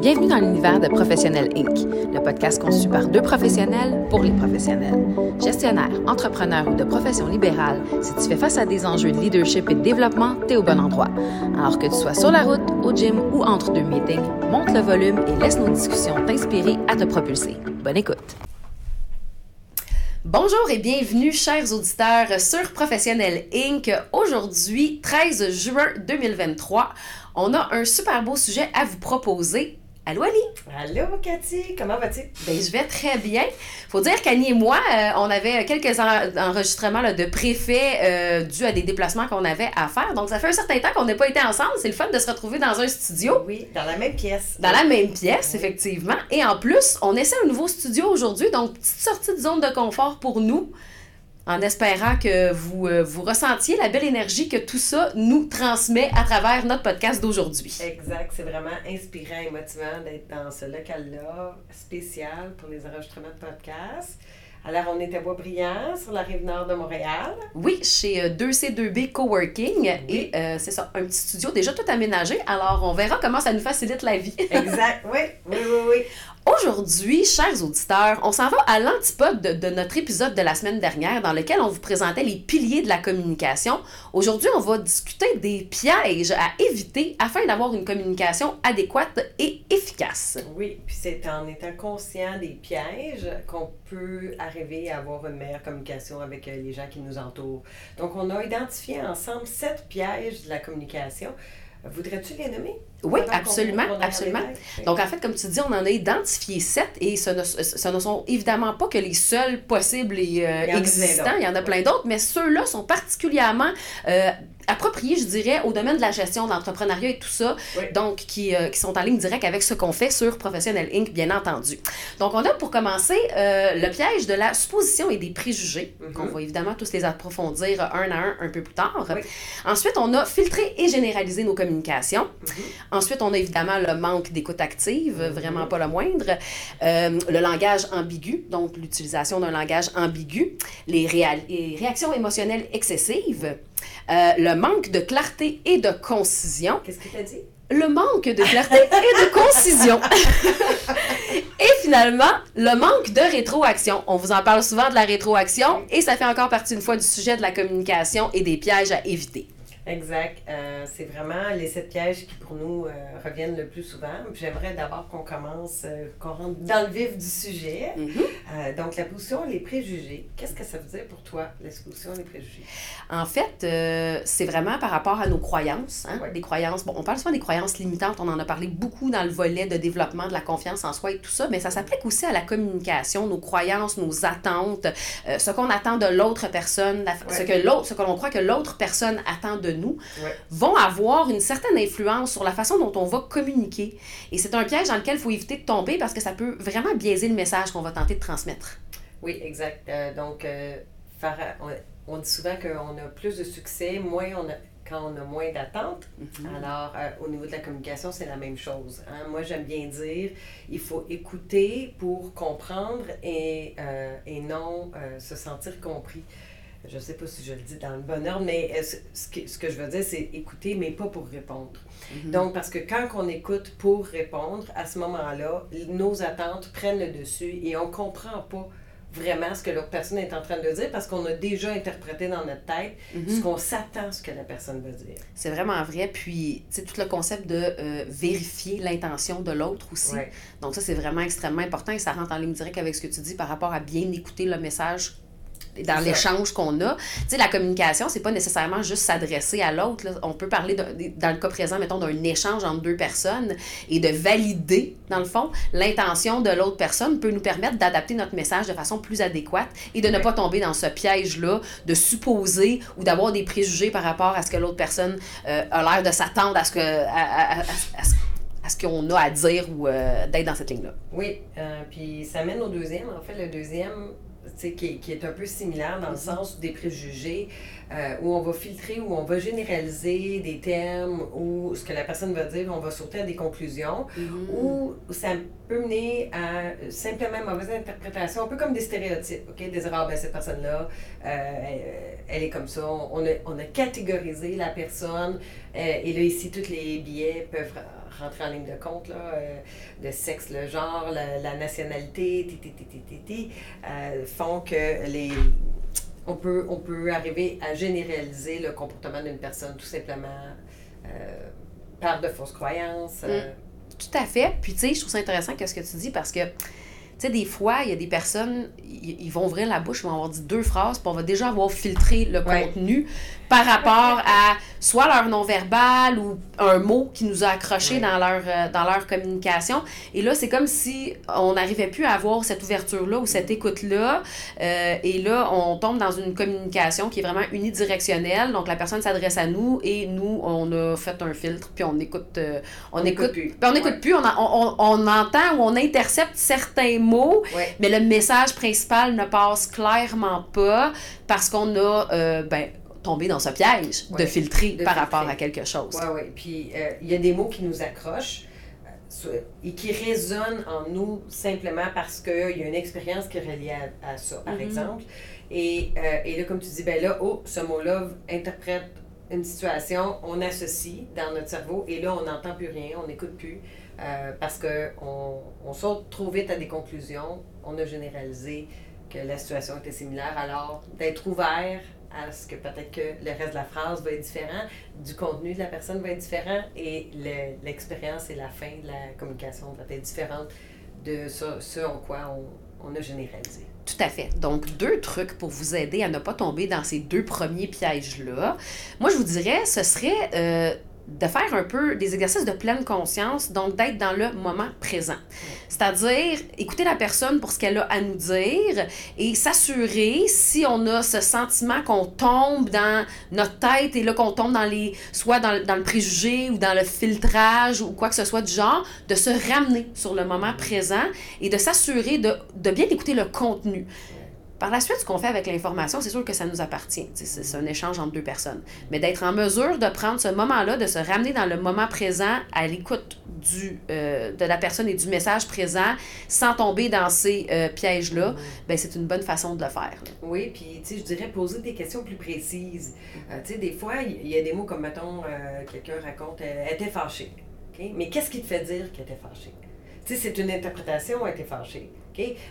Bienvenue dans l'univers de Professionnel Inc., le podcast conçu par deux professionnels pour les professionnels. Gestionnaire, entrepreneur ou de profession libérale, si tu fais face à des enjeux de leadership et de développement, t'es au bon endroit. Alors que tu sois sur la route, au gym ou entre deux meetings, monte le volume et laisse nos discussions t'inspirer à te propulser. Bonne écoute! Bonjour et bienvenue, chers auditeurs, sur Professionnel Inc. Aujourd'hui, 13 juin 2023, on a un super beau sujet à vous proposer. Allô, Ali? Allô, Cathy, comment vas-tu? Ben, je vais très bien. Faut dire qu'Annie et moi, euh, on avait quelques enregistrements de préfets euh, dus à des déplacements qu'on avait à faire. Donc, ça fait un certain temps qu'on n'a pas été ensemble. C'est le fun de se retrouver dans un studio. Oui, dans la même pièce. Dans la même pièce, effectivement. Et en plus, on essaie un nouveau studio aujourd'hui. Donc, petite sortie de zone de confort pour nous en espérant que vous, euh, vous ressentiez la belle énergie que tout ça nous transmet à travers notre podcast d'aujourd'hui. Exact, c'est vraiment inspirant et motivant d'être dans ce local-là spécial pour les enregistrements de podcast. Alors, on est à Boisbriand, sur la rive nord de Montréal. Oui, chez 2C2B euh, Coworking. Et euh, c'est ça, un petit studio déjà tout aménagé. Alors, on verra comment ça nous facilite la vie. exact, oui, oui, oui, oui. Aujourd'hui, chers auditeurs, on s'en va à l'antipode de, notre épisode de la semaine dernière dans lequel on vous présentait les piliers de la communication. Aujourd'hui, on va discuter des pièges à éviter afin d'avoir une communication adéquate et efficace. Oui, puis c'est en étant conscient des pièges qu'on peut arriver à avoir une meilleure communication avec euh, les gens qui nous entourent. Donc, on a identifié ensemble sept pièges de la communication. Voudrais-tu les nommer? Oui, absolument, absolument. Donc, en fait, comme tu dis, on en a identifié sept et ce ne, ce ne sont évidemment pas que les seuls possibles et euh, existants. Il y en a plein d'autres, mais ceux-là sont particulièrement euh, appropriés, je dirais, au domaine de la gestion, de l'entrepreneuriat et tout ça, donc qui, euh, qui, sont en ligne directe avec ce qu'on fait sur Professionnel Inc., bien entendu. Donc, on a pour commencer euh, le piège de la supposition et des préjugés, mm-hmm. qu'on va évidemment tous les approfondir un à un un peu plus tard. Ensuite, on a filtré et généralisé nos communications. Mm-hmm. Ensuite, on a évidemment le manque d'écoute active, mm-hmm. vraiment pas le moindre. Euh, le langage ambigu, donc l'utilisation d'un langage ambigu. Les, les réactions émotionnelles excessives. Euh, le manque de clarté et de concision. Qu'est-ce que tu as dit? Le manque de clarté et de concision. et finalement, le manque de rétroaction. On vous en parle souvent de la rétroaction et ça fait encore partie une fois du sujet de la communication et des pièges à éviter. Exact. Euh, c'est vraiment les sept pièges qui, pour nous, euh, reviennent le plus souvent. J'aimerais d'abord qu'on commence, euh, qu'on rentre dans le vif du sujet. Mm-hmm. donc, la position, les préjugés. Qu'est-ce que ça veut dire pour toi, la position, les préjugés? En fait, c'est vraiment par rapport à nos croyances. Hein? Des croyances, bon, on parle souvent des croyances limitantes. On en a parlé beaucoup dans le volet de développement de la confiance en soi et tout ça, mais ça s'applique aussi à la communication, nos croyances, nos attentes, ce qu'on attend de l'autre personne, ce que l'autre, ce que l'on croit que l'autre personne attend de nous, vont avoir une certaine influence sur la façon dont on va communiquer. Et c'est un piège dans lequel il faut éviter de tomber parce que ça peut vraiment biaiser le message qu'on va tenter de transmettre. Oui, exact. Euh, donc, euh, on, dit souvent qu'on a plus de succès, moins on a, quand on a moins d'attentes. Mhm. Alors, euh, au niveau de la communication, c'est la même chose. Hein. Moi, j'aime bien dire, il faut écouter pour comprendre et, et non se sentir compris je ne sais pas si je le dis dans le bon ordre, mais euh, ce que, ce que je veux dire, c'est écouter, mais pas pour répondre. Mhm. Donc, parce que quand on écoute pour répondre, à ce moment-là, nos attentes prennent le dessus et on ne comprend pas vraiment ce que l'autre personne est en train de dire parce qu'on a déjà interprété dans notre tête mhm. ce qu'on s'attend ce que la personne veut dire. C'est vraiment vrai. Puis, tu sais, tout le concept de euh, vérifier l'intention de l'autre aussi. Donc, ça, c'est vraiment extrêmement important et ça rentre en ligne directe avec ce que tu dis par rapport à bien écouter le message dans l'échange qu'on a. Tu sais, la communication, c'est pas nécessairement juste s'adresser à l'autre. On peut parler, dans le cas présent, mettons, d'un échange entre deux personnes et de valider, dans le fond, l'intention de l'autre personne peut nous permettre d'adapter notre message de façon plus adéquate et de ne pas tomber dans ce piège-là de supposer ou d'avoir des préjugés par rapport à ce que l'autre personne euh, a l'air de s'attendre à ce que... À, à, ce qu'on a à dire ou euh, d'être dans cette ligne-là. Oui, euh, puis ça mène au deuxième. En fait, le deuxième, qui, qui, est un peu similaire dans le mm-hmm. sens des préjugés, euh, où on va filtrer, où on va généraliser des termes, ou ce que la personne va dire, on va sauter à des conclusions, mm-hmm. ou ça peut mener à simplement mauvaise interprétation, un peu comme des stéréotypes, OK? Des erreurs, ben, cette personne-là, euh, elle, est comme ça, on a, on a catégorisé la personne, euh, et là, ici, tous les billets peuvent rentrer en ligne de compte, là, euh, le sexe, le genre, la, nationalité, euh, font que les on peut, on peut arriver à généraliser le comportement d'une personne tout simplement euh, par de fausses croyances. Euh. Mm. Tout à fait. Puis, tu sais, je trouve ça intéressant ce que tu dis parce que tu sais, des fois, il y a des personnes, ils vont ouvrir la bouche, ils vont avoir dit deux phrases, puis on va déjà avoir filtré le contenu par rapport à soit leur non-verbal ou un mot qui nous a accroché dans, leur, euh, dans leur communication. Et là, c'est comme si on n'arrivait plus à avoir cette ouverture-là ou cette écoute-là. Euh, et là, on tombe dans une communication qui est vraiment unidirectionnelle. Donc, la personne s'adresse à nous et nous, on a fait un filtre, puis on écoute. Euh, on, écoute, plus. Puis on n'écoute plus, on, on, on, entend ou on intercepte certains mots, mais le message principal ne passe clairement pas parce qu'on a, ben, tomber dans ce piège de filtrer par rapport à quelque chose. Oui, oui. Puis euh, il y a des mots qui nous accrochent euh, et qui résonnent en nous simplement parce qu'il y a une expérience qui est reliée à, ça, par mm-hmm. exemple. Et, euh, et, là, comme tu dis, ben là, oh, ce mot-là interprète une situation, on associe dans notre cerveau et là, on n'entend plus rien, on n'écoute plus parce qu'on on saute trop vite à des conclusions, on a généralisé que la situation était similaire. Alors, d'être ouvert à ce que peut-être que le reste de la phrase va être différent, du contenu de la personne va être différent et l'expérience et la fin de la communication va être différente de ce, en quoi on, a généralisé. Tout à fait. Donc, deux trucs pour vous aider à ne pas tomber dans ces deux premiers pièges-là. Moi, je vous dirais, ce serait euh, de faire un peu des exercices de pleine conscience, donc d'être dans le moment présent. C'est-à-dire écouter la personne pour ce qu'elle a à nous dire et s'assurer si on a ce sentiment qu'on tombe dans notre tête et là qu'on tombe dans les soit dans, le préjugé ou dans le filtrage ou quoi que ce soit du genre, de se ramener sur le moment présent et de s'assurer de bien écouter le contenu. Par la suite, ce qu'on fait avec l'information, c'est sûr que ça nous appartient. C'est un échange entre deux personnes. Mais d'être en mesure de prendre ce moment-là, de se ramener dans le moment présent, à l'écoute euh, de la personne et du message présent, sans tomber dans ces euh, pièges-là, ben, c'est une bonne façon de le faire. Oui, puis je dirais poser des questions plus précises. Euh, des fois, il y a des mots comme, mettons, quelqu'un raconte, elle était fâchée. Mais qu'est-ce qui te fait dire qu'elle était fâchée? C'est une interprétation, elle était fâchée.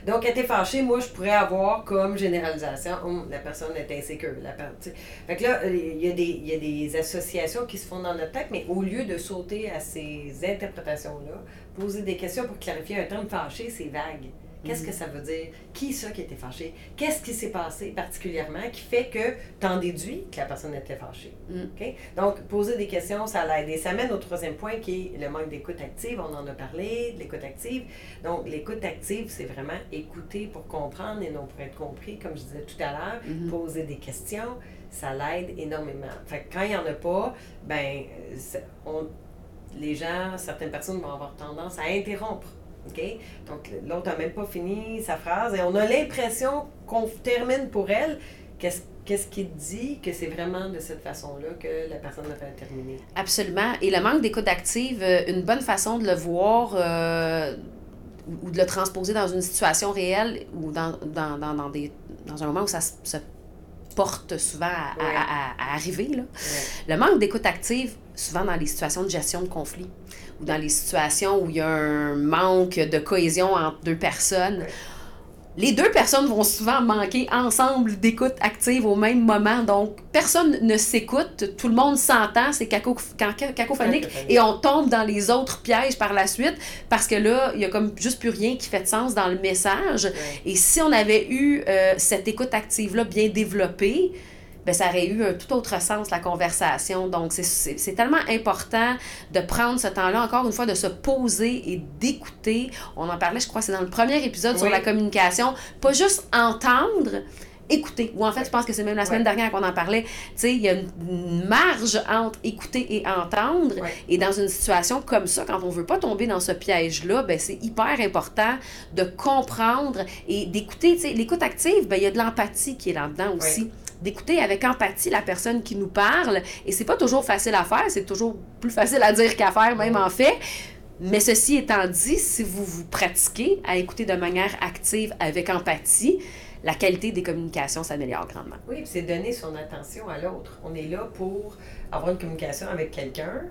Donc, elle était fâchée, moi, je pourrais avoir comme généralisation, hum, la personne est insécure. La fait que là, il y, a des, il y a des associations qui se font dans notre tête, mais au lieu de sauter à ces interprétations-là, poser des questions pour clarifier un terme fâché, c'est vague. Qu'est-ce que ça veut dire? Qui ça qui était fâché? Qu'est-ce qui s'est passé particulièrement qui fait que tu en déduis que la personne était fâchée? Mm. Donc, poser des questions, ça l'aide. Et ça mène au troisième point qui est le manque d'écoute active. On en a parlé, de l'écoute active. Donc, l'écoute active, c'est vraiment écouter pour comprendre et non pour être compris, comme je disais tout à l'heure. Mm-hmm. Poser des questions, ça l'aide énormément. Fait quand il n'y en a pas, ben, on, les gens, certaines personnes vont avoir tendance à interrompre OK? Donc, l'autre n'a même pas fini sa phrase et on a l'impression qu'on termine pour elle. Qu'est-ce qu'est-ce qui dit que c'est vraiment de cette façon-là que la personne va terminer? Absolument. Et le manque d'écoute active, euh, une bonne façon de le voir euh, ou de le transposer dans une situation réelle ou dans, dans, dans, dans des, dans un moment où ça se porte souvent à, arriver. Là. Le manque d'écoute active, souvent dans les situations de gestion de conflit ou dans les situations où il y a un manque de cohésion entre deux personnes. Les deux personnes vont souvent manquer ensemble d'écoute active au même moment. Donc, personne ne s'écoute, tout le monde s'entend, c'est cacophonique, et on tombe dans les autres pièges par la suite parce que là, il y a comme juste plus rien qui fait de sens dans le message. Et si on avait eu euh, cette écoute active-là bien développée, ben, ça aurait eu un tout autre sens, la conversation. Donc, c'est tellement important de prendre ce temps-là, encore une fois, de se poser et d'écouter. On en parlait, je crois, c'est dans le premier épisode sur la communication. Pas juste entendre, écouter. Ou en fait, je pense que c'est même la semaine dernière qu'on en parlait. Tu sais, il y a une marge entre écouter et entendre. Et dans une situation comme ça, quand on veut pas tomber dans ce piège-là, ben, c'est hyper important de comprendre et d'écouter. Tu sais, l'écoute active, ben, il y a de l'empathie qui est là-dedans aussi d'écouter avec empathie la personne qui nous parle. Et c'est pas toujours facile à faire, c'est toujours plus facile à dire qu'à faire, même en fait. Mais ceci étant dit, si vous vous pratiquez à écouter de manière active avec empathie, la qualité des communications s'améliore grandement. Oui, c'est donner son attention à l'autre. On est là pour avoir une communication avec quelqu'un.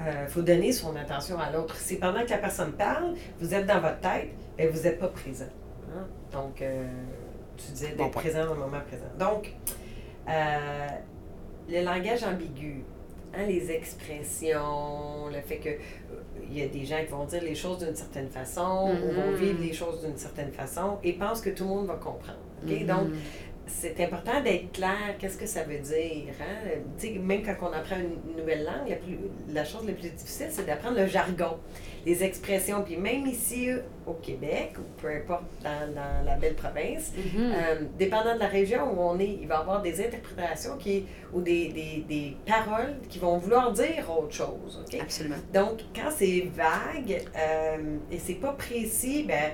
il faut donner son attention à l'autre. Si pendant que la personne parle, vous êtes dans votre tête, et vous n'êtes pas présent. Hein. Donc, tu disais d'être présent dans le moment présent. Donc, le langage ambigu, hein, les expressions, le fait que il y a des gens qui vont dire les choses d'une certaine façon, ou vont mm-hmm. vivre les choses d'une certaine façon, et pensent que tout le monde va comprendre. Mm-hmm. Donc, c'est important d'être clair, qu'est-ce que ça veut dire. Hein? Même quand on apprend une nouvelle langue, la, plus, la chose la plus difficile, c'est d'apprendre le jargon, les expressions. Puis même ici au Québec, ou peu importe dans, dans la belle province, mm-hmm. euh, dépendant de la région où on est, il va y avoir des interprétations qui, ou des, des, des paroles qui vont vouloir dire autre chose. Absolument. Donc, quand c'est vague euh, et c'est pas précis, ben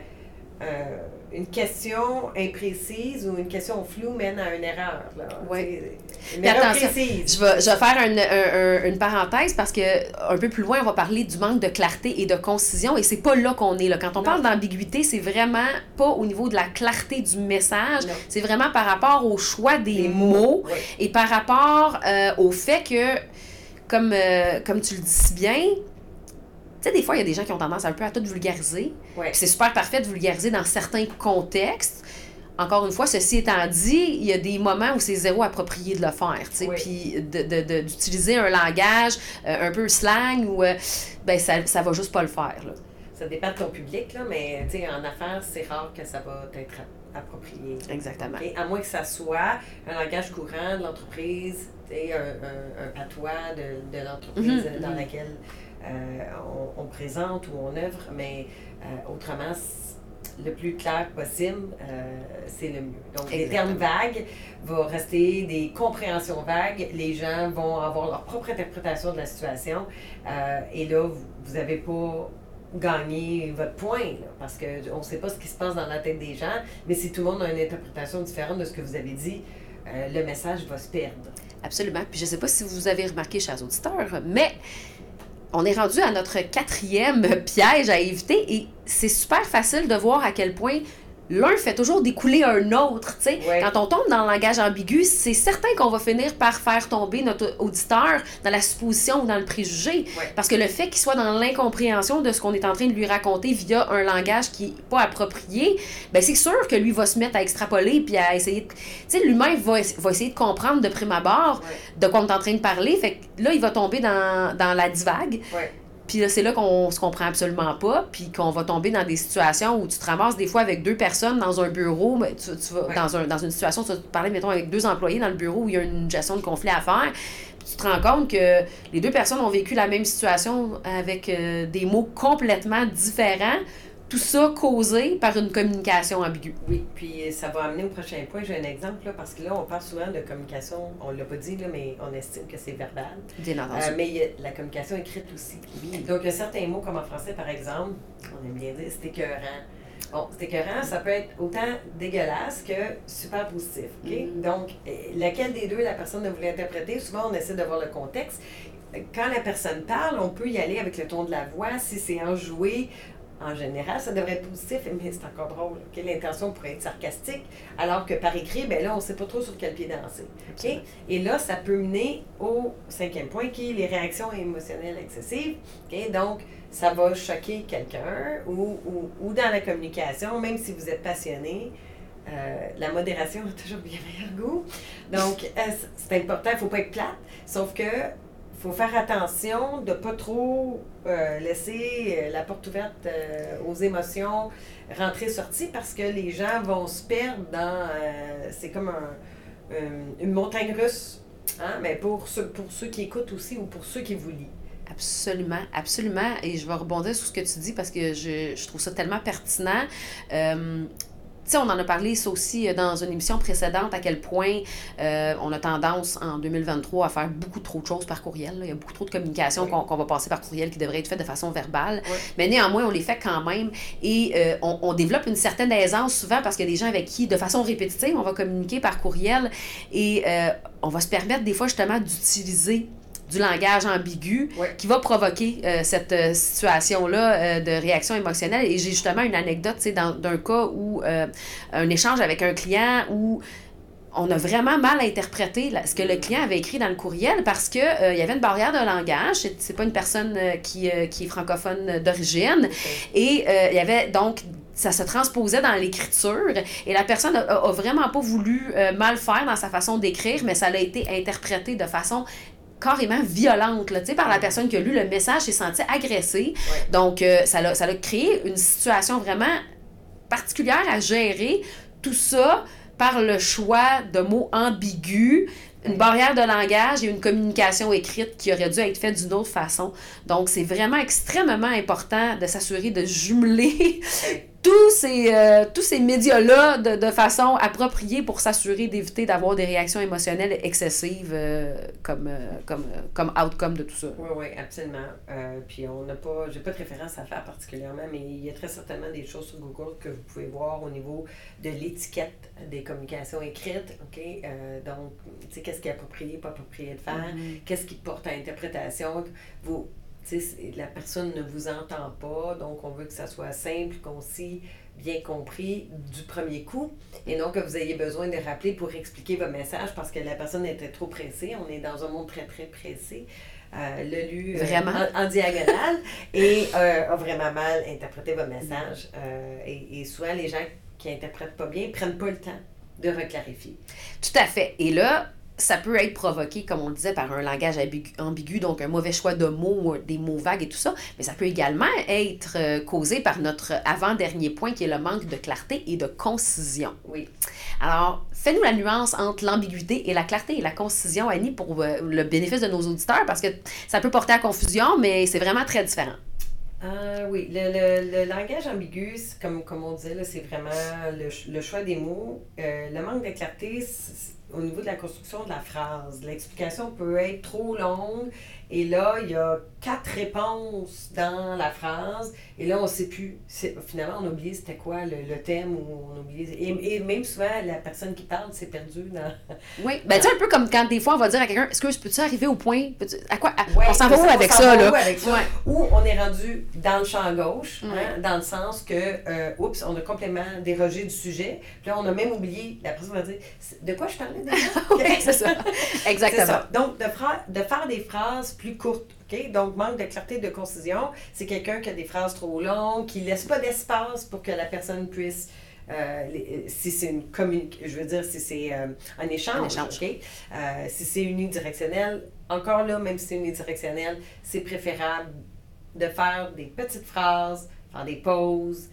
euh, une question imprécise ou une question floue mène à une erreur. Oui. Une erreur précise. Je vais, je vais faire une parenthèse parce que un peu plus loin, on va parler du manque de clarté et de concision et c'est pas là qu'on est. Là. Quand on parle d'ambiguïté, c'est vraiment pas au niveau de la clarté du message, c'est vraiment par rapport au choix des mots, et par rapport euh, au fait que, comme, euh, comme tu le dis si bien, tu sais, des fois, il y a des gens qui ont tendance un peu à tout vulgariser. C'est super parfait de vulgariser dans certains contextes. Encore une fois, ceci étant dit, il y a des moments où c'est zéro approprié de le faire, tu sais, puis d'utiliser un langage euh, un peu slang ou euh, ben ça, ça va juste pas le faire, là. Ça dépend de ton public, là, mais en affaires, c'est rare que ça va être approprié. Exactement. À moins que ça soit un langage courant de l'entreprise, un, un, un patois de, de l'entreprise mm-hmm. dans laquelle euh, on, présente ou on œuvre, mais autrement, le plus clair possible, euh, c'est le mieux. Donc, les termes vagues vont rester des compréhensions vagues. Les gens vont avoir leur propre interprétation de la situation. et là, vous n'avez pas gagné votre point, parce qu'on ne sait pas ce qui se passe dans la tête des gens, mais si tout le monde a une interprétation différente de ce que vous avez dit, le message va se perdre. Absolument. Puis je ne sais pas si vous avez remarqué, chers auditeurs, mais on est rendu à notre quatrième piège à éviter et c'est super facile de voir à quel point l'un fait toujours découler un autre. sais. Quand on tombe dans le langage ambigu, c'est certain qu'on va finir par faire tomber notre auditeur dans la supposition ou dans le préjugé. Parce que le fait qu'il soit dans l'incompréhension de ce qu'on est en train de lui raconter via un langage qui n'est pas approprié, ben c'est sûr que lui va se mettre à extrapoler puis à essayer Tu sais, l'humain va, va essayer de comprendre de prime abord de quoi on est en train de parler. Fait que là, il va tomber dans, dans la divague. Puis c'est là qu'on se comprend absolument pas, puis qu'on va tomber dans des situations où tu te ramasses des fois avec deux personnes dans un bureau, ben, tu, tu vas dans, un, dans une situation, tu vas parler, mettons, avec deux employés dans le bureau où il y a une gestion de conflit à faire, puis tu te rends compte que les deux personnes ont vécu la même situation avec euh, des mots complètement différents, tout ça causé par une communication ambiguë. Oui, puis ça va amener au prochain point. J'ai un exemple, là, parce que là, on parle souvent de communication, on ne l'a pas dit, là, mais on estime que c'est verbal. Bien entendu. Euh, mais a la communication écrite aussi. Donc, il y a certains mots, comme en français, par exemple, on aime bien dire c'est écœurant. Bon, c'est écœurant, ça peut être autant dégueulasse que super positif. OK? Mm-hmm. Donc, euh, laquelle des deux la personne ne voulait interpréter, souvent on essaie de voir le contexte quand la personne parle, on peut y aller avec le ton de la voix. Si c'est enjoué, en général, ça devrait être positif, mais c'est encore drôle. L'intention pourrait être sarcastique, alors que par écrit, ben là, on ne sait pas trop sur quel pied danser. Et là, ça peut mener au cinquième point, qui est les réactions émotionnelles excessives. Donc, ça va choquer quelqu'un ou, ou, dans la communication, même si vous êtes passionné. Euh, la modération a toujours bien meilleur goût. Donc, euh, c'est important, il ne faut pas être plate. Sauf que faut faire attention de ne pas trop euh, laisser euh, la porte ouverte euh, aux émotions rentrer-sortir parce que les gens vont se perdre dans. c'est comme une montagne russe. Hein? Mais pour ceux, pour ceux qui écoutent aussi ou pour ceux qui vous lisent. Absolument, absolument. Et je vais rebondir sur ce que tu dis parce que je, je trouve ça tellement pertinent sais, on en a parlé ça aussi euh, dans une émission précédente, à quel point euh, on a tendance en 2023 à faire beaucoup trop de choses par courriel. Il y a beaucoup trop de communication qu'on va passer par courriel qui devrait être faite de façon verbale. Mais néanmoins, on les fait quand même et euh, on, on, développe une certaine aisance souvent parce qu'il y a des gens avec qui, de façon répétitive, on va communiquer par courriel et on va se permettre des fois justement d'utiliser du langage ambigu qui va provoquer euh, cette euh, situation-là euh, de réaction émotionnelle. Et j'ai justement une anecdote d'un cas où un échange avec un client où on a vraiment mal interprété ce que le client avait écrit dans le courriel parce qu'il euh, il y avait une barrière de langage. C'est pas une personne euh, qui, qui est francophone d'origine. Et il y avait donc ça se transposait dans l'écriture et la personne a, vraiment pas voulu mal faire dans sa façon d'écrire, mais ça a été interprété de façon carrément violente là, par la personne qui a lu le message s'est sentie agressée. Donc, ça, a, ça a créé une situation vraiment particulière à gérer. Tout ça par le choix de mots ambigus, une barrière de langage et une communication écrite qui aurait dû être faite d'une autre façon. Donc, c'est vraiment extrêmement important de s'assurer de jumeler tous ces, euh, tous ces médias-là de, de, façon appropriée pour s'assurer d'éviter d'avoir des réactions émotionnelles excessives euh, comme, euh, comme, comme outcome de tout ça. Oui, oui, absolument. puis on n'a pas, j'ai pas de référence à faire particulièrement, mais il y a très certainement des choses sur Google que vous pouvez voir au niveau de l'étiquette des communications écrites. OK? donc, tu sais, qu'est-ce qui est approprié, pas approprié de faire, mm-hmm. qu'est-ce qui porte à interprétation. Vous, la personne ne vous entend pas, donc on veut que ça soit simple, concis, bien compris du premier coup, et non que vous ayez besoin de rappeler pour expliquer votre message parce que la personne était trop pressée. On est dans un monde très, très pressé. Euh, le lu euh, En, diagonale et euh, a vraiment mal interprété votre message. et, et souvent, les gens qui interprètent pas bien prennent pas le temps de reclarifier. Tout à fait. Et là, ça peut être provoqué, comme on le disait, par un langage ambigu, donc un mauvais choix de mots, des mots vagues et tout ça, mais ça peut également être euh, causé par notre avant-dernier point qui est le manque de clarté et de concision. Oui. Alors, fais-nous la nuance entre l'ambiguïté et la clarté et la concision, Annie, pour euh, le bénéfice de nos auditeurs, parce que ça peut porter à confusion, mais c'est vraiment très différent. Euh, oui, le, le, le, langage ambigu, comme, comme on disait, c'est vraiment le, le, choix des mots. le manque de clarté, au niveau de la construction de la phrase. L'explication peut être trop longue et là, il y a quatre réponses dans la phrase. Et là, on ne sait plus. Finalement, on a oublié c'était quoi le, le, thème ou on oublie. Et, et, même souvent, la personne qui parle s'est perdue dans. Oui, ben, tu sais, un peu comme quand des fois, on va dire à quelqu'un Est-ce que peux-tu arriver au point? À quoi? On s'en va où avec ça, là? avec ça? Ou on est rendu dans le champ gauche, hein, dans le sens que, euh, oups, on a complètement dérogé du sujet. Puis là, on a même oublié. La personne va dire De quoi je parlais déjà Oui, c'est ça. Exactement. Ça. Donc, de, de faire des phrases plus courte. Donc, manque de clarté, de concision, c'est quelqu'un qui a des phrases trop longues, qui ne laisse pas d'espace pour que la personne puisse. Euh, si c'est une communication, je veux dire, si c'est euh, un échange, euh, si c'est unidirectionnel, encore là, même si c'est unidirectionnel, c'est préférable de faire des petites phrases, faire des pauses,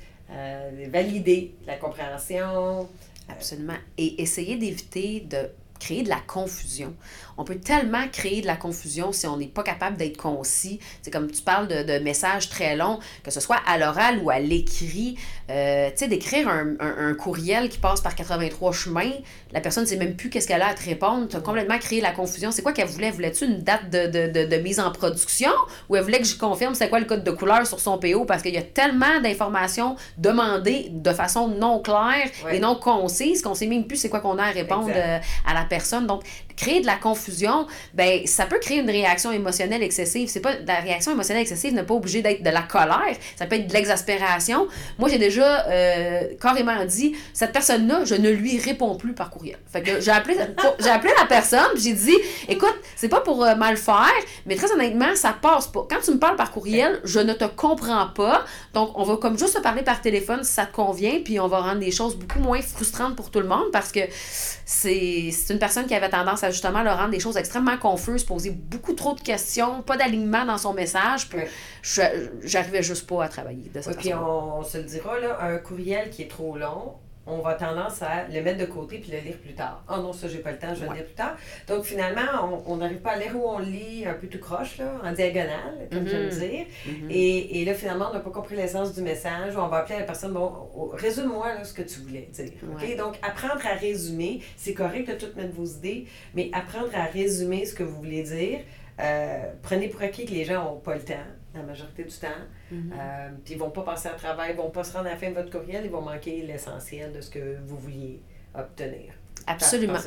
valider la compréhension. Absolument. Et essayer d'éviter de créer de la confusion. On peut tellement créer de la confusion si on n'est pas capable d'être concis. C'est comme tu parles de, de, messages très longs, que ce soit à l'oral ou à l'écrit. Euh, tu sais, d'écrire un, un, courriel qui passe par 83 chemins, la personne ne sait même plus qu'est-ce qu'elle a à te répondre. Tu as complètement créé la confusion. C'est quoi qu'elle voulait? Voulais-tu une date de, de, de, mise en production? Ou elle voulait que je confirme c'est quoi le code de couleur sur son PO? Parce qu'il y a tellement d'informations demandées de façon non claire et non concise qu'on ne sait même plus c'est quoi qu'on a à répondre euh, à la personne. Donc, créer de la confusion, ben ça peut créer une réaction émotionnelle excessive. C'est pas la réaction émotionnelle excessive n'est pas obligée d'être de la colère, ça peut être de l'exaspération. Moi, j'ai déjà euh, carrément dit cette personne-là, je ne lui réponds plus par courriel. Fait que j'ai appelé j'ai appelé la personne, j'ai dit écoute, c'est pas pour euh, mal faire, mais très honnêtement, ça passe pas. Quand tu me parles par courriel, je ne te comprends pas. Donc on va comme juste se parler par téléphone si ça te convient, puis on va rendre les choses beaucoup moins frustrantes pour tout le monde parce que c'est une personne qui avait tendance à justement leur rendre des choses extrêmement confuses, poser beaucoup trop de questions, pas d'alignement dans son message. Puis j'arrivais juste pas à travailler de cette Puis on, se le dira, là, un courriel qui est trop long, on va tendance à le mettre de côté puis le lire plus tard. oh non, ça, j'ai pas le temps, je vais le lire plus tard. Donc, finalement, on n'arrive pas à lire où on lit un peu tout croche, là, en diagonale, comme je veux mm-hmm. dire. Mm-hmm. et, et, là, finalement, on n'a pas compris l'essence du message. On va appeler la personne, bon, résume-moi ce que tu voulais dire. OK? Donc, apprendre à résumer, c'est correct de tout mettre vos idées, mais apprendre à résumer ce que vous voulez dire. Euh, prenez pour acquis que les gens n'ont pas le temps la majorité du temps. Mhm. Euh, puis ils vont pas passer à travail, ils vont pas se rendre à la fin de votre courriel, ils vont manquer l'essentiel de ce que vous vouliez obtenir. Absolument.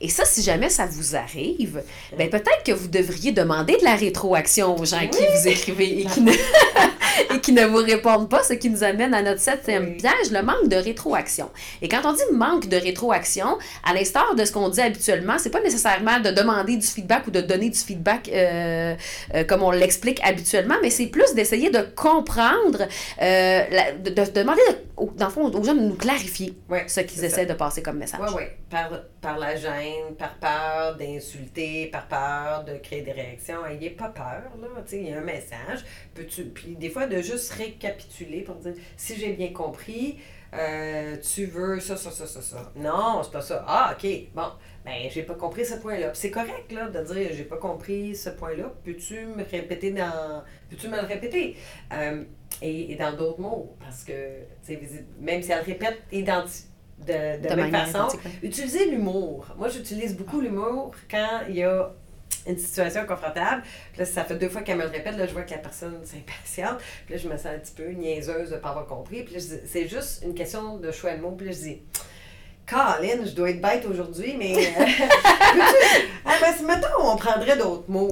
Et ça, si jamais ça vous arrive, ben peut-être que vous devriez demander de la rétroaction aux gens qui vous écrivez et qui, qui ne vous répondent pas, ce qui nous amène à notre septième piège, le manque de rétroaction. Et quand on dit manque de rétroaction, à l'instar de ce qu'on dit habituellement, c'est pas nécessairement de demander du feedback ou de donner du feedback euh, euh, comme on l'explique habituellement, mais c'est plus d'essayer de comprendre, euh, de, demander, dans le fond, aux gens de nous clarifier ce qu'ils essaient de passer comme message. Oui, oui. Par, par la gêne, par peur d'insulter, par peur de créer des réactions. Ayez pas peur, là. Il y a un message. Peux-tu, puis des fois, de juste récapituler pour dire si j'ai bien compris, euh, tu veux ça, ça, ça, ça, ça. Non, c'est pas ça. Ah, OK. Bon, ben, j'ai pas compris ce point-là. c'est correct, là, de dire j'ai pas compris ce point-là. Peux-tu me répéter dans. Peux-tu me le répéter? Euh, et, dans d'autres mots, parce que, même si elle répète identique de, de, même façon, utilisez l'humour. Moi, j'utilise beaucoup l'humour quand il y a une situation confortable. Puis là, ça fait deux fois qu'elle me le répète, là, je vois que la personne s'impatiente. Puis là, je me sens un petit peu niaiseuse de ne pas avoir compris. Puis là, c'est juste une question de choix de mots. Puis là, je dis, Caroline, je dois être bête aujourd'hui, mais. Euh, ah, ben, mettons, on prendrait d'autres mots.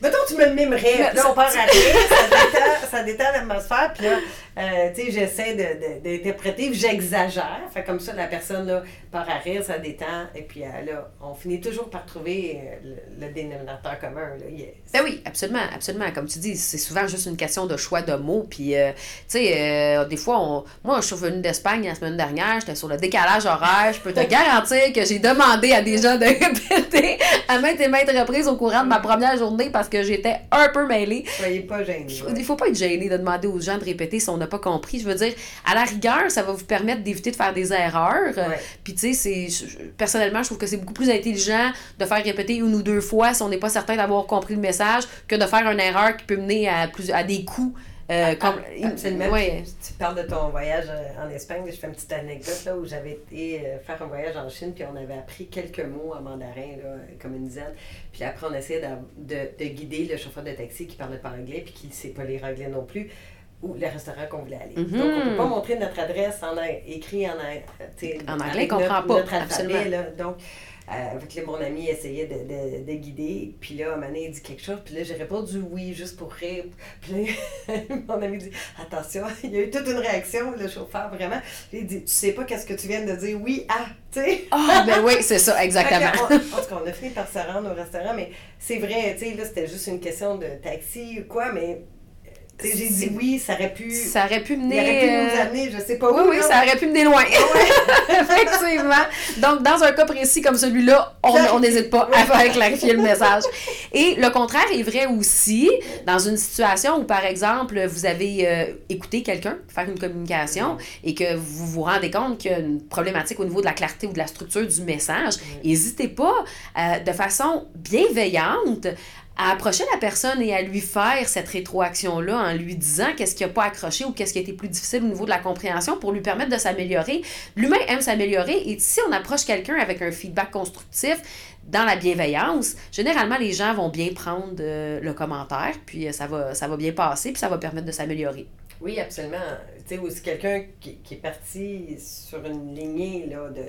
mettons, tu me mimerais. Puis là, on part à rire, ça détend, ça détend l'atmosphère. Puis là, euh, tu sais, j'essaie d'interpréter, j'exagère. Fait comme ça, la personne, là, part à rire, ça détend. Et puis euh, là, on finit toujours par trouver euh, le, dénominateur commun. Là. Ben oui, absolument, absolument. Comme tu dis, c'est souvent juste une question de choix de mots. Puis, tu sais, des fois, on... moi, je suis venue d'Espagne la semaine dernière, j'étais sur le décalage horaire. Je peux te garantir que j'ai demandé à des gens de répéter à maintes et maintes reprises au courant de ma première journée parce que j'étais un peu mêlée. Soyez pas gênés. Il faut pas être gêné de demander aux gens de répéter si pas compris. Je veux dire, à la rigueur, ça va vous permettre d'éviter de faire des erreurs. Puis, tu sais, personnellement, je trouve que c'est beaucoup plus intelligent de faire répéter une ou deux fois si on n'est pas certain d'avoir compris le message que de faire une erreur qui peut mener à, plus, à des coups. Euh, ah, comme, ah, absolument. Ouais. Tu, parles de ton voyage euh, en Espagne. Je fais une petite anecdote là, où j'avais été euh, faire un voyage en Chine, puis on avait appris quelques mots en mandarin, là, comme une dizaine. Puis après, on essayait de, de, guider le chauffeur de taxi qui parlait pas anglais, puis qui ne sait pas lire anglais non plus ou le restaurant qu'on voulait aller. Donc, on ne peut pas mhm. montrer notre adresse en écrit en, en anglais. On comprend pas. Notre alphabet, là. Donc, euh, avec mon ami essayait de, de, de, guider. Puis là, un moment donné, il dit quelque chose. Puis là, j'ai répondu oui, juste pour rire. Puis là, mon ami dit Attention, il y a eu toute une réaction, le chauffeur, vraiment. Il dit Tu sais pas qu'est-ce que tu viens de dire oui ah, tu sais. Ah, ben oui, c'est ça, exactement. en tout cas, on a fini par se rendre au restaurant, mais c'est vrai, tu sais, là, c'était juste une question de taxi ou quoi, mais j'ai dit oui, ça aurait pu. Ça aurait pu mener. Ça aurait pu nous amener, je sais pas oui, où. Oui, ça aurait pu mener loin. Effectivement. Donc, dans un cas précis comme celui-là, on n'hésite pas à faire clarifier le message. Et le contraire est vrai aussi dans une situation où, par exemple, vous avez euh, écouté quelqu'un faire une communication et que vous vous rendez compte qu'il y a une problématique au niveau de la clarté ou de la structure du message. N'hésitez pas euh, de façon bienveillante à approcher la personne et à lui faire cette rétroaction-là en lui disant qu'est-ce qui n'a pas accroché ou qu'est-ce qui a été plus difficile au niveau de la compréhension pour lui permettre de s'améliorer. L'humain aime s'améliorer et si on approche quelqu'un avec un feedback constructif, dans la bienveillance, généralement, les gens vont bien prendre euh, le commentaire, puis euh, ça va, ça va bien passer, puis ça va permettre de s'améliorer. Oui, absolument. Tu sais, aussi quelqu'un qui, qui, est parti sur une lignée là, de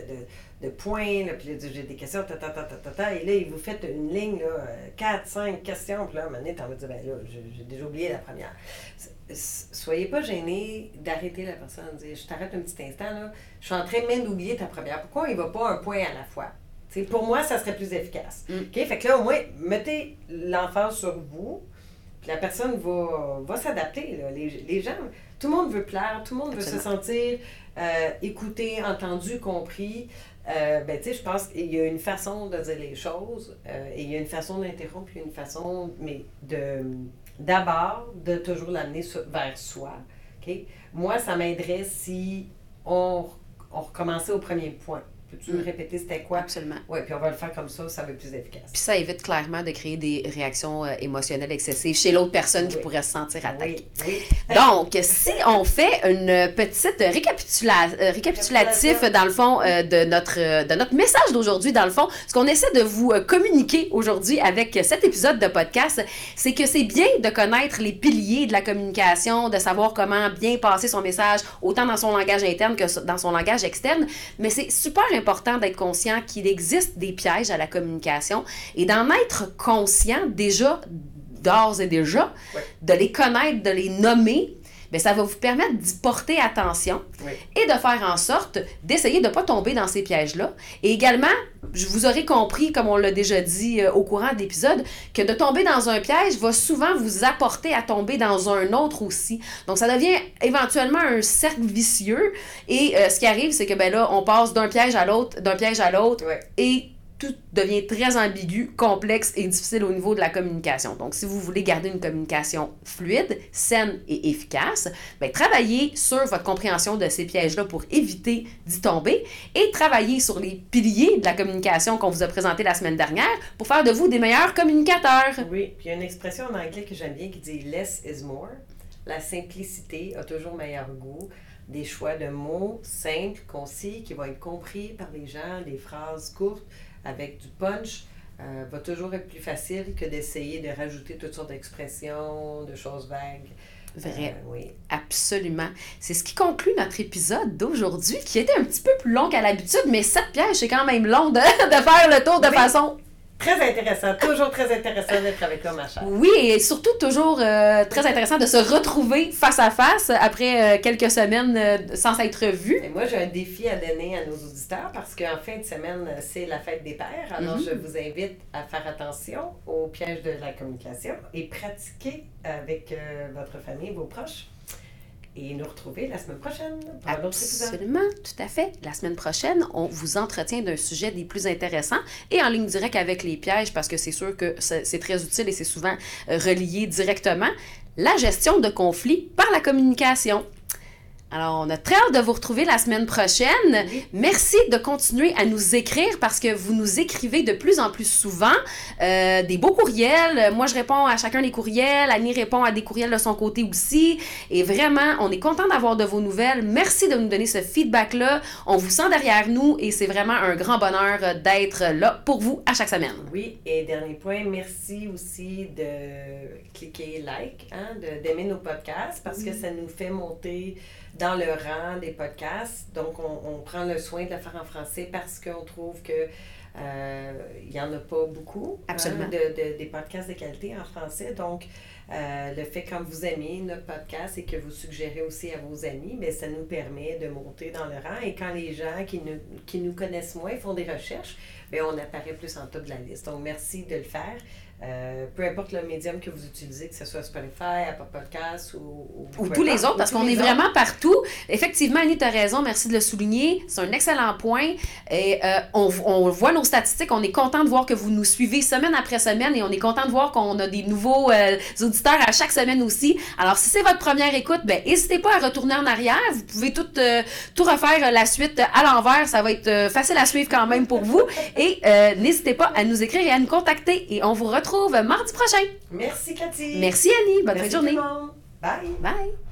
de points, là, puis j'ai des questions, ta, ta, ta, ta, ta, et là, il vous fait une ligne, là, 4, 5 questions, puis là, à un moment donné, t'en vas dire, ben là, j'ai déjà oublié la première. Soyez pas gênés d'arrêter la personne, de dire, je t'arrête un petit instant, là, je suis en train même d'oublier ta première. Pourquoi il va pas un point à la fois? T'sais, pour moi, ça serait plus efficace. Mm. OK? Fait que là, au moins, mettez l'emphase sur vous, puis la personne va, va s'adapter. Les, les gens, tout le monde veut plaire, tout le monde veut se sentir euh, écouté, entendu, compris. Euh, ben, tu sais, je pense qu'il y a une façon de dire les choses euh, et il y a une façon d'interrompre, une façon, mais de d'abord, de toujours l'amener vers soi. ok? Moi, ça m'aiderait si on, on recommençait au premier point. Peux-tu me répéter c'était quoi? Absolument. Oui, puis on va le faire comme ça, ça va être plus efficace. Puis ça évite clairement de créer des réactions euh, émotionnelles excessives chez l'autre personne qui pourrait se sentir attaquée. Oui. Donc, si on fait une petite récapitula euh, récapitulatif, dans le fond, euh, de, notre, de notre message d'aujourd'hui, dans le fond, ce qu'on essaie de vous communiquer aujourd'hui avec cet épisode de podcast, c'est que c'est bien de connaître les piliers de la communication, de savoir comment bien passer son message, autant dans son langage interne que dans son langage externe, mais c'est super important d'être conscient qu'il existe des pièges à la communication et d'en être conscient déjà d'ores et déjà, de les connaître, de les nommer, bien, ça va vous permettre d'y porter attention et de faire en sorte d'essayer de ne pas tomber dans ces pièges-là. Et également, je vous aurais compris, comme on l'a déjà dit euh, au courant de l'épisode, que de tomber dans un piège va souvent vous apporter à tomber dans un autre aussi. Donc, ça devient éventuellement un cercle vicieux. Et euh, ce qui arrive, c'est que ben là, on passe d'un piège à l'autre, d'un piège à l'autre. Et tout devient très ambigu, complexe et difficile au niveau de la communication. Donc, si vous voulez garder une communication fluide, saine et efficace, bien, travaillez sur votre compréhension de ces pièges-là pour éviter d'y tomber et travaillez sur les piliers de la communication qu'on vous a présenté la semaine dernière pour faire de vous des meilleurs communicateurs. Oui, puis il y a une expression en anglais que j'aime bien qui dit less is more. La simplicité a toujours meilleur goût des choix de mots simples, concis, qui vont être compris par les gens, des phrases courtes, avec du punch euh, va toujours être plus facile que d'essayer de rajouter toutes sortes d'expressions, de choses vagues. Vrai. Euh, oui. Absolument. C'est ce qui conclut notre épisode d'aujourd'hui, qui était un petit peu plus long qu'à l'habitude, mais cette piège, c'est quand même long de, de faire le tour de façon Très intéressant, toujours très intéressant d'être avec toi, ma chère. Oui, et surtout toujours euh, très intéressant de se retrouver face à face après euh, quelques semaines euh, sans s'être vus. Et moi, j'ai un défi à donner à nos auditeurs parce qu'en fin de semaine, c'est la fête des pères. Alors, mhm. je vous invite à faire attention aux pièges de la communication et pratiquer avec votre famille, vos proches et nous retrouver la semaine prochaine pour épisode. Absolument, tout à fait. La semaine prochaine, on vous entretient d'un sujet des plus intéressants et en ligne directe avec les pièges parce que c'est sûr que c'est très utile et c'est souvent euh, relié directement. La gestion de conflits par la communication. Alors, on a très hâte de vous retrouver la semaine prochaine. Merci de continuer à nous écrire parce que vous nous écrivez de plus en plus souvent euh, des beaux courriels. Moi, je réponds à chacun des courriels. Annie répond à des courriels de son côté aussi. Et vraiment, on est content d'avoir de vos nouvelles. Merci de nous donner ce feedback-là. On vous sent derrière nous et c'est vraiment un grand bonheur d'être là pour vous à chaque semaine. Oui, et dernier point, merci aussi de cliquer like, hein, d'aimer nos podcasts parce que ça nous fait monter dans le rang des podcasts. Donc, on, prend le soin de le faire en français parce qu'on trouve que euh, il n'y en a pas beaucoup hein, de, des podcasts de qualité en français. Donc, euh, le fait quand vous aimez notre podcast et que vous suggérez aussi à vos amis, mais ça nous permet de monter dans le rang. Et quand les gens qui nous, qui nous connaissent moins font des recherches, bien, on apparaît plus en top de la liste. Donc, merci de le faire. Euh, peu importe le médium que vous utilisez, que ce soit Spotify, Apple Podcasts ou, ou, tous les autres, parce qu'on est vraiment partout. Effectivement, Annie, tu as raison, merci de le souligner. C'est un excellent point. Et euh, on, on, voit nos statistiques, on est content de voir que vous nous suivez semaine après semaine et on est content de voir qu'on a des nouveaux euh, auditeurs à chaque semaine aussi. Alors, si c'est votre première écoute, ben n'hésitez pas à retourner en arrière. Vous pouvez tout, tout refaire la suite à l'envers. Ça va être facile à suivre quand même pour vous. Et n'hésitez pas à nous écrire et à nous contacter. Et on vous retrouve retrouve mardi prochain. Merci, Cathy. Merci, Annie. Bonne fin de journée. Bye. Bye.